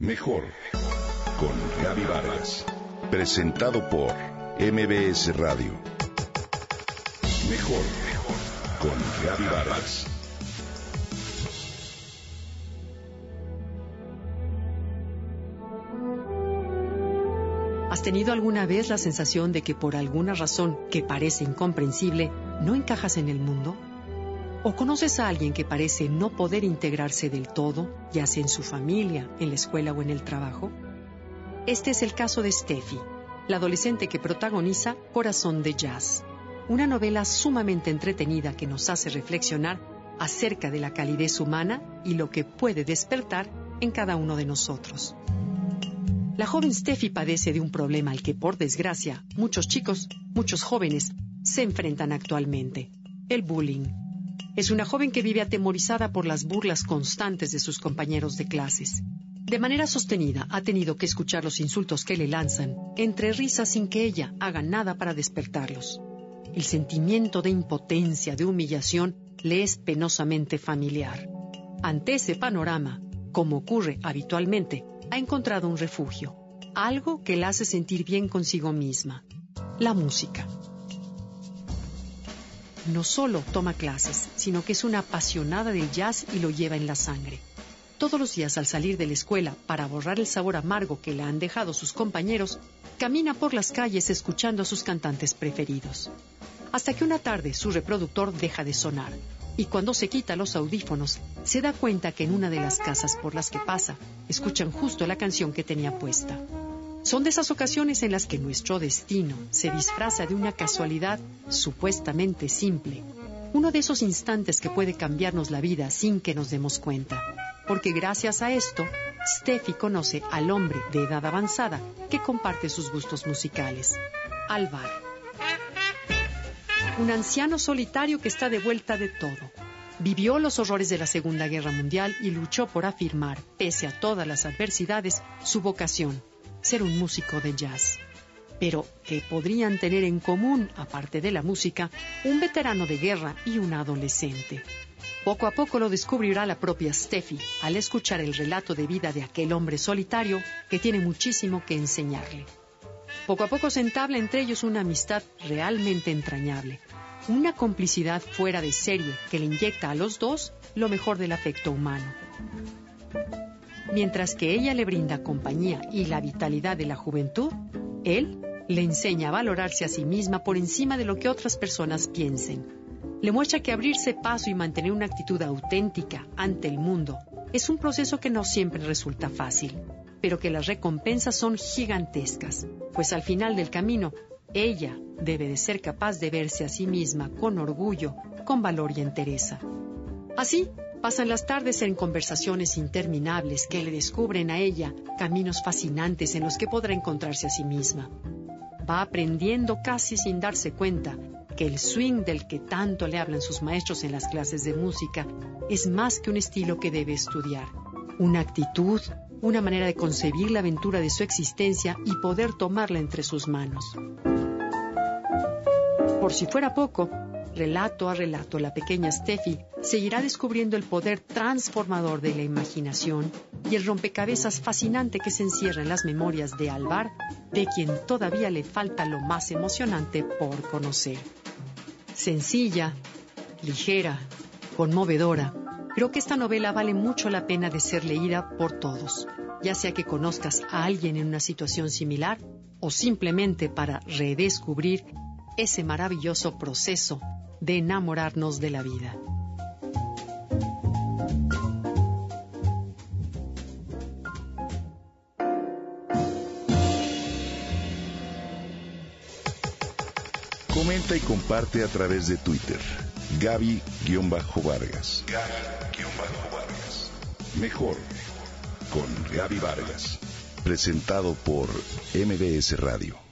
Mejor con Gaby Vargas. Presentado por MBS Radio. Mejor con Gaby Vargas. ¿Has tenido alguna vez la sensación de que por alguna razón que parece incomprensible no encajas en el mundo? ¿O conoces a alguien que parece no poder integrarse del todo, ya sea en su familia, en la escuela o en el trabajo? Este es el caso de Steffi, la adolescente que protagoniza Corazón de Jazz, una novela sumamente entretenida que nos hace reflexionar acerca de la calidez humana y lo que puede despertar en cada uno de nosotros. La joven Steffi padece de un problema al que, por desgracia, muchos chicos, muchos jóvenes, se enfrentan actualmente, el bullying. Es una joven que vive atemorizada por las burlas constantes de sus compañeros de clases. De manera sostenida ha tenido que escuchar los insultos que le lanzan, entre risas sin que ella haga nada para despertarlos. El sentimiento de impotencia, de humillación, le es penosamente familiar. Ante ese panorama, como ocurre habitualmente, ha encontrado un refugio, algo que la hace sentir bien consigo misma, la música no solo toma clases, sino que es una apasionada del jazz y lo lleva en la sangre. Todos los días al salir de la escuela para borrar el sabor amargo que le han dejado sus compañeros, camina por las calles escuchando a sus cantantes preferidos. Hasta que una tarde su reproductor deja de sonar y cuando se quita los audífonos se da cuenta que en una de las casas por las que pasa escuchan justo la canción que tenía puesta. Son de esas ocasiones en las que nuestro destino se disfraza de una casualidad supuestamente simple. Uno de esos instantes que puede cambiarnos la vida sin que nos demos cuenta. Porque gracias a esto, Steffi conoce al hombre de edad avanzada que comparte sus gustos musicales, Alvar. Un anciano solitario que está de vuelta de todo. Vivió los horrores de la Segunda Guerra Mundial y luchó por afirmar, pese a todas las adversidades, su vocación, ser un músico de jazz. Pero ¿qué podrían tener en común, aparte de la música, un veterano de guerra y un adolescente? Poco a poco lo descubrirá la propia Steffi al escuchar el relato de vida de aquel hombre solitario que tiene muchísimo que enseñarle. Poco a poco se entabla entre ellos una amistad realmente entrañable, una complicidad fuera de serie que le inyecta a los dos lo mejor del afecto humano. Mientras que ella le brinda compañía y la vitalidad de la juventud, él le enseña a valorarse a sí misma por encima de lo que otras personas piensen. Le muestra que abrirse paso y mantener una actitud auténtica ante el mundo es un proceso que no siempre resulta fácil, pero que las recompensas son gigantescas, pues al final del camino ella debe de ser capaz de verse a sí misma con orgullo, con valor y entereza. Así, Pasan las tardes en conversaciones interminables que le descubren a ella caminos fascinantes en los que podrá encontrarse a sí misma. Va aprendiendo casi sin darse cuenta que el swing del que tanto le hablan sus maestros en las clases de música es más que un estilo que debe estudiar, una actitud, una manera de concebir la aventura de su existencia y poder tomarla entre sus manos. Por si fuera poco, relato a relato, la pequeña Steffi seguirá descubriendo el poder transformador de la imaginación y el rompecabezas fascinante que se encierra en las memorias de Alvar, de quien todavía le falta lo más emocionante por conocer. Sencilla, ligera, conmovedora, creo que esta novela vale mucho la pena de ser leída por todos, ya sea que conozcas a alguien en una situación similar o simplemente para redescubrir ese maravilloso proceso de enamorarnos de la vida. Comenta y comparte a través de Twitter. Gaby-Vargas. Gaby-Vargas. Mejor con Gaby Vargas. Presentado por MBS Radio.